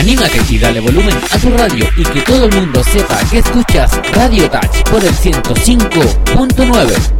Anímate y dale volumen a tu radio y que todo el mundo sepa que escuchas Radio Touch por el 105.9.